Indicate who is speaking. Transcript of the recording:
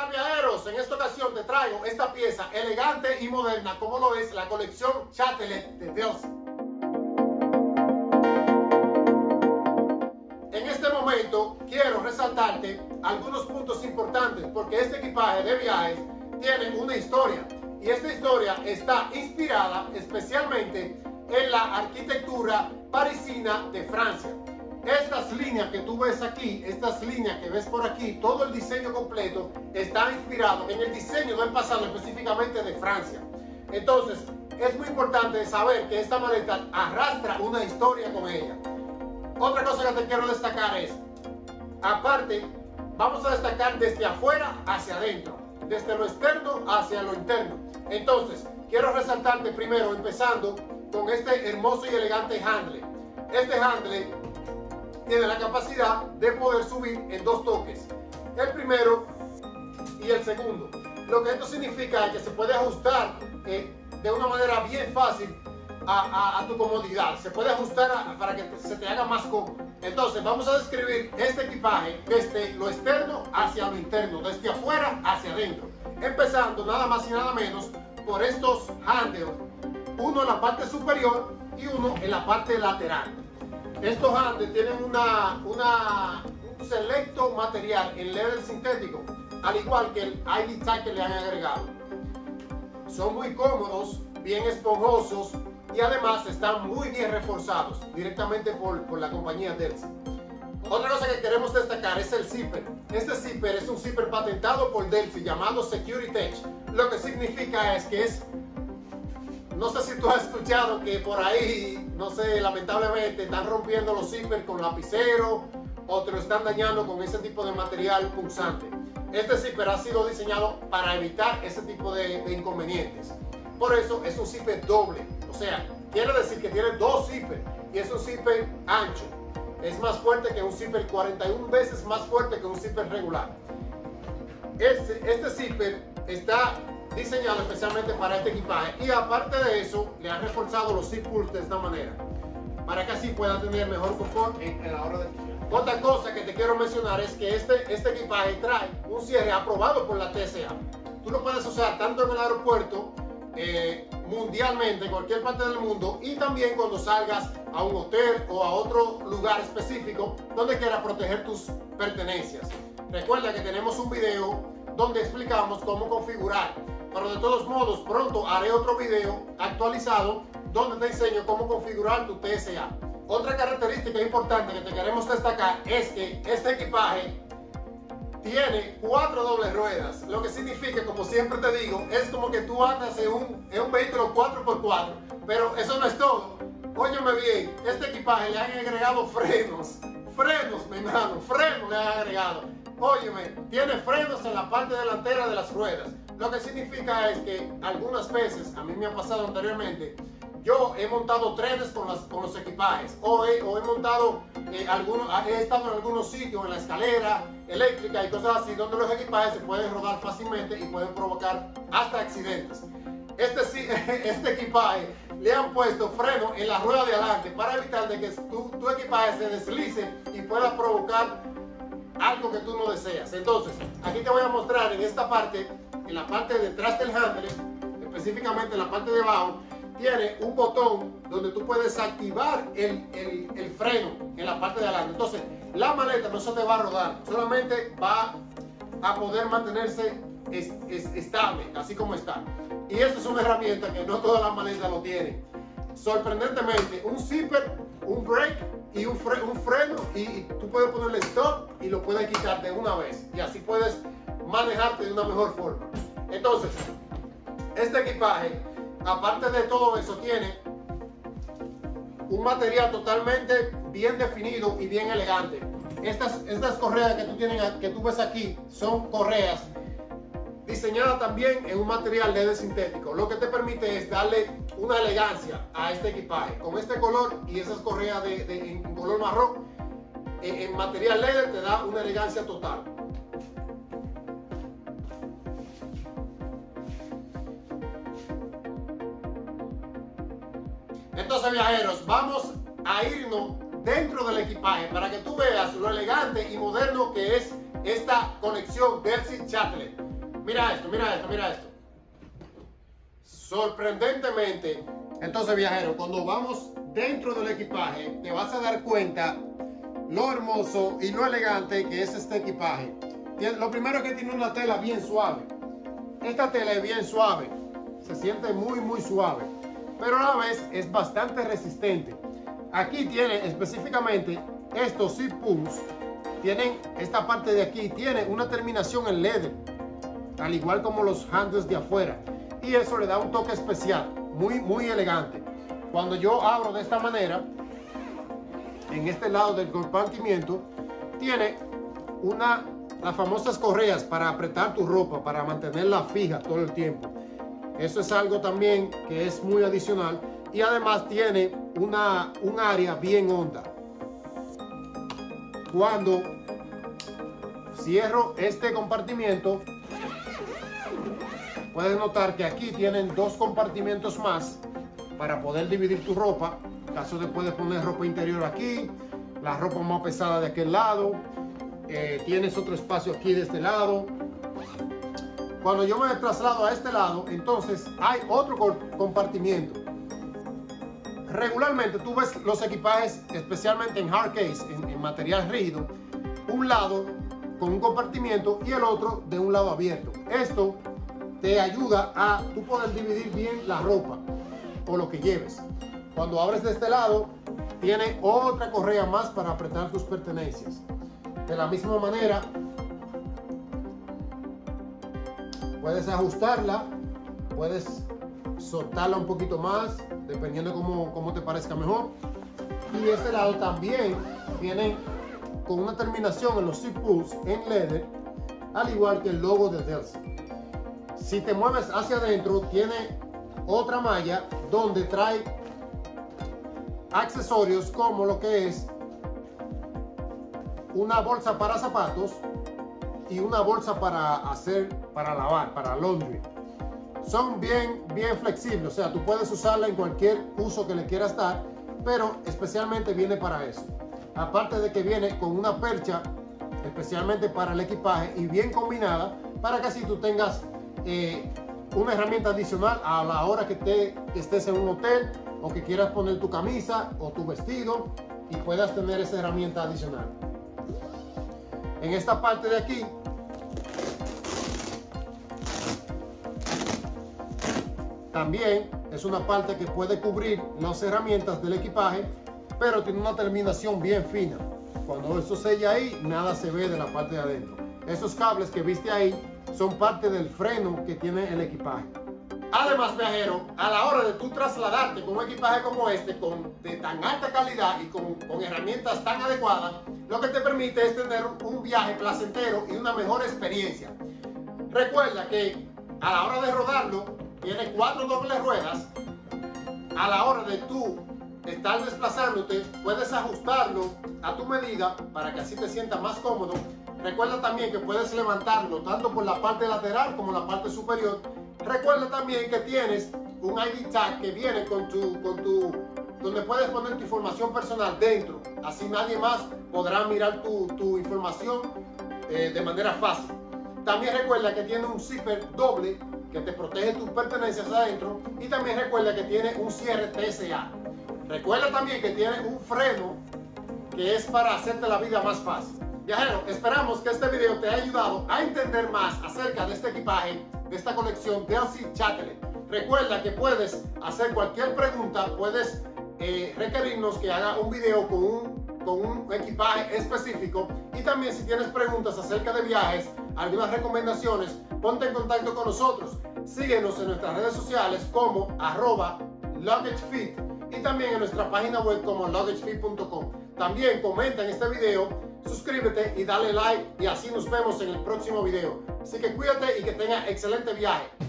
Speaker 1: tal viajeros? En esta ocasión te traigo esta pieza elegante y moderna como lo es la colección Chatelet de Dios. En este momento quiero resaltarte algunos puntos importantes porque este equipaje de viajes tiene una historia y esta historia está inspirada especialmente en la arquitectura parisina de Francia. Estas líneas que tú ves aquí, estas líneas que ves por aquí, todo el diseño completo está inspirado en el diseño del pasado, específicamente de Francia. Entonces, es muy importante saber que esta maleta arrastra una historia con ella. Otra cosa que te quiero destacar es, aparte, vamos a destacar desde afuera hacia adentro, desde lo externo hacia lo interno. Entonces, quiero resaltarte primero, empezando con este hermoso y elegante handle. Este handle tiene la capacidad de poder subir en dos toques. El primero y el segundo. Lo que esto significa es que se puede ajustar eh, de una manera bien fácil a, tu comodidad. Se puede ajustar para que se te haga más cómodo. Entonces vamos a describir este equipaje desde lo externo hacia lo interno, desde afuera hacia adentro. Empezando nada más y nada menos por estos handles, uno en la parte superior y uno en la parte lateral. Estos handles tienen una, una, un selecto material en leather sintético, al igual que el ID tag que le han agregado. Son muy cómodos, bien esponjosos y además están muy bien reforzados directamente por, por la compañía Delta. Otra cosa que queremos destacar es el zipper. Este zipper es un zipper patentado por Delphi llamado Security Tech. Lo que significa es que es no sé si tú has escuchado que por ahí, no sé, lamentablemente están rompiendo los zippers con lapicero o te lo están dañando con ese tipo de material pulsante. Este zipper ha sido diseñado para evitar ese tipo de, inconvenientes. Por eso es un zipper doble. O sea, quiere decir que tiene dos zippers y es un zipper ancho. Es más fuerte que un zipper 41 veces más fuerte que un zipper regular. Este, este zipper está diseñado especialmente para este equipaje y aparte de eso le han reforzado los pulls de esta manera para que así pueda tener mejor confort en, la hora de otra cosa que te quiero mencionar es que este, este equipaje trae un cierre aprobado por la TSA tú lo puedes usar tanto en el aeropuerto eh, mundialmente en cualquier parte del mundo y también cuando salgas a un hotel o a otro lugar específico donde quieras proteger tus pertenencias. Recuerda que tenemos un video donde explicamos cómo configurar pero de todos modos pronto haré otro video actualizado donde te enseño cómo configurar tu TSA. Otra característica importante que te queremos destacar es que este equipaje tiene cuatro dobles ruedas, lo que significa, como siempre te digo, es como que tú andas en un, vehículo 4x4, pero eso no es todo. Óyeme bien, este equipaje le han agregado frenos, frenos, mi hermano, frenos le han agregado. Óyeme, tiene frenos en la parte delantera de las ruedas. Lo que significa es que algunas veces, a mí me ha pasado anteriormente, yo he montado trenes con, los equipajes o he, montado eh, algunos, he estado en algunos sitios en la escalera eléctrica y cosas así donde los equipajes se pueden rodar fácilmente y pueden provocar hasta accidentes. Este, este equipaje le han puesto freno en la rueda de adelante para evitar de que tu, tu equipaje se deslice y pueda provocar algo que tú no deseas. Entonces, aquí te voy a mostrar en esta parte en la parte de detrás del handle, específicamente en la parte de abajo, tiene un botón donde tú puedes activar el, el, freno en la parte de adelante. Entonces, la maleta no se te va a rodar, solamente va a poder mantenerse estable, así como está. Y esto es una herramienta que no todas las maletas lo tienen. Sorprendentemente, un zipper, un brake y un, un freno y, y, tú puedes ponerle stop y lo puedes quitar de una vez. Y así puedes manejarte de una mejor forma. Entonces, este equipaje, aparte de todo eso, tiene un material totalmente bien definido y bien elegante. Estas, estas correas que tú, tienes, que tú ves aquí son correas diseñadas también en un material LED sintético, lo que te permite es darle una elegancia a este equipaje. Con este color y esas correas de, en color marrón, en, en material LED te da una elegancia total. Entonces, viajeros, vamos a irnos dentro del equipaje para que tú veas lo elegante y moderno que es esta conexión Delcy Chatlet. Mira esto, mira esto, mira esto. Sorprendentemente, entonces viajero, cuando vamos dentro del equipaje, te vas a dar cuenta lo hermoso y lo elegante que es este equipaje. Lo primero es que tiene una tela bien suave. Esta tela es bien suave, se siente muy muy suave, pero a la vez es bastante resistente. Aquí tiene específicamente estos zip pulls, tienen esta parte de aquí, tiene una terminación en leather, al igual como los handles de afuera. Y eso le da un toque especial, muy muy elegante. Cuando yo abro de esta manera, en este lado del compartimiento, tiene una, las famosas correas para apretar tu ropa, para mantenerla fija todo el tiempo. Eso es algo también que es muy adicional y además tiene una, un área bien honda. Cuando cierro este compartimiento, puedes notar que aquí tienen dos compartimentos más para poder dividir tu ropa. En caso de puedes poner ropa interior aquí, la ropa más pesada de aquel lado, eh, tienes otro espacio aquí de este lado. Cuando yo me traslado a este lado, entonces hay otro compartimiento. Regularmente tú ves los equipajes, especialmente en hard case, en, material rígido, un lado con un compartimiento y el otro de un lado abierto. Esto te ayuda a tú poder dividir bien la ropa o lo que lleves. Cuando abres de este lado, tiene otra correa más para apretar tus pertenencias. De la misma manera, puedes ajustarla, puedes soltarla un poquito más, dependiendo cómo, cómo te parezca mejor. Y este lado también tiene con una terminación en los zip en leather, al igual que el logo de Delsi. Si te mueves hacia adentro, tiene otra malla donde trae accesorios como lo que es una bolsa para zapatos y una bolsa para hacer, para lavar, para laundry. Son bien, bien flexibles, o sea, tú puedes usarla en cualquier uso que le quieras dar, pero especialmente viene para eso. Aparte de que viene con una percha especialmente para el equipaje y bien combinada para que así tú tengas eh, una herramienta adicional a la hora que, te, estés en un hotel o que quieras poner tu camisa o tu vestido y puedas tener esa herramienta adicional. En esta parte de aquí también es una parte que puede cubrir las herramientas del equipaje, pero tiene una terminación bien fina. Cuando eso sella ahí, nada se ve de la parte de adentro. Esos cables que viste ahí son parte del freno que tiene el equipaje. Además, viajero, a la hora de tú trasladarte con un equipaje como este, con, de tan alta calidad y con, con herramientas tan adecuadas, lo que te permite es tener un viaje placentero y una mejor experiencia. Recuerda que a la hora de rodarlo, tiene cuatro dobles ruedas. A la hora de tú estar desplazándote, puedes ajustarlo a tu medida para que así te sientas más cómodo Recuerda también que puedes levantarlo tanto por la parte lateral como la parte superior. Recuerda también que tienes un ID tag que viene con tu, con tu, donde puedes poner tu información personal dentro. Así nadie más podrá mirar tu, tu información eh, de manera fácil. También recuerda que tiene un zipper doble que te protege tus pertenencias adentro y también recuerda que tiene un cierre TSA. Recuerda también que tiene un freno que es para hacerte la vida más fácil. Viajero, esperamos que este video te haya ayudado a entender más acerca de este equipaje, de esta colección Delcy Chattelet. Recuerda que puedes hacer cualquier pregunta, puedes eh, requerirnos que haga un video con un, con un equipaje específico y también si tienes preguntas acerca de viajes, algunas recomendaciones, ponte en contacto con nosotros. Síguenos en nuestras redes sociales como arroba luggagefit y también en nuestra página web como luggagefit.com. También comenta en este video suscríbete y dale like y así nos vemos en el próximo video. Así que cuídate y que tenga excelente viaje.